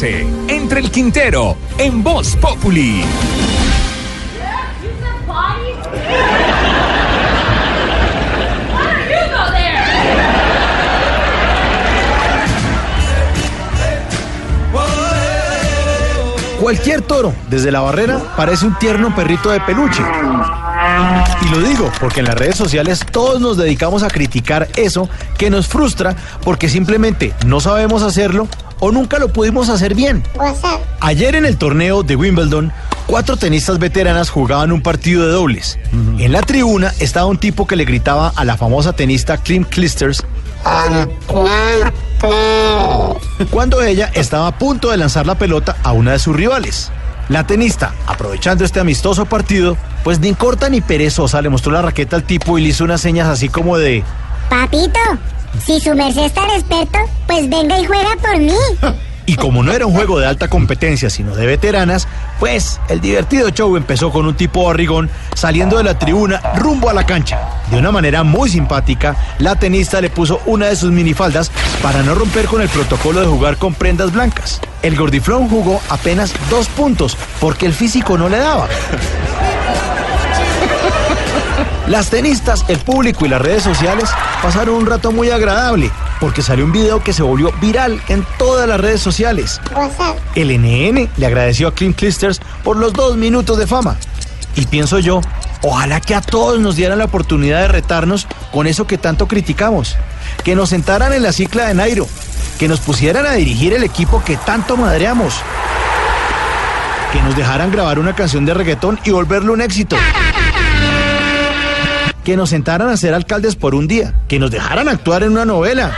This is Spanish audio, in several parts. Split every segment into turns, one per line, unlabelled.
entre el Quintero, en Voz Populi.
Cualquier toro, desde la barrera, parece un tierno perrito de peluche. Y lo digo porque en las redes sociales todos nos dedicamos a criticar eso que nos frustra porque simplemente no sabemos hacerlo o nunca lo pudimos hacer bien. Ayer en el torneo de Wimbledon, cuatro tenistas veteranas jugaban un partido de dobles. En la tribuna estaba un tipo que le gritaba a la famosa tenista Kim Clijsters cuando ella estaba a punto de lanzar la pelota a una de sus rivales. La tenista, aprovechando este amistoso partido, pues ni corta ni perezosa le mostró la raqueta al tipo y le hizo unas señas así como de...
Papito, si su merced es tan experto, pues venga y juega por mí.
Y como no era un juego de alta competencia, sino de veteranas, pues el divertido show empezó con un tipo barrigón saliendo de la tribuna rumbo a la cancha. De una manera muy simpática, la tenista le puso una de sus minifaldas para no romper con el protocolo de jugar con prendas blancas. El gordiflón jugó apenas dos puntos porque el físico no le daba. Las tenistas, el público y las redes sociales pasaron un rato muy agradable porque salió un video que se volvió viral en todas las redes sociales. El NN le agradeció a Clint Clisters por los dos minutos de fama. Y pienso yo, ojalá que a todos nos dieran la oportunidad de retarnos con eso que tanto criticamos. Que nos sentaran en la cicla de Nairo. Que nos pusieran a dirigir el equipo que tanto madreamos. Que nos dejaran grabar una canción de reggaetón y volverlo un éxito que nos sentaran a ser alcaldes por un día, que nos dejaran actuar en una novela.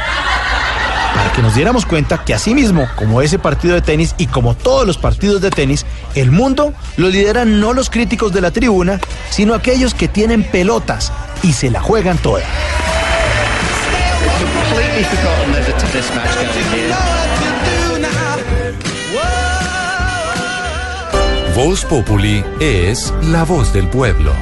Para que nos diéramos cuenta que así mismo, como ese partido de tenis y como todos los partidos de tenis, el mundo lo lideran no los críticos de la tribuna, sino aquellos que tienen pelotas y se la juegan toda.
Voz Populi es la voz del pueblo.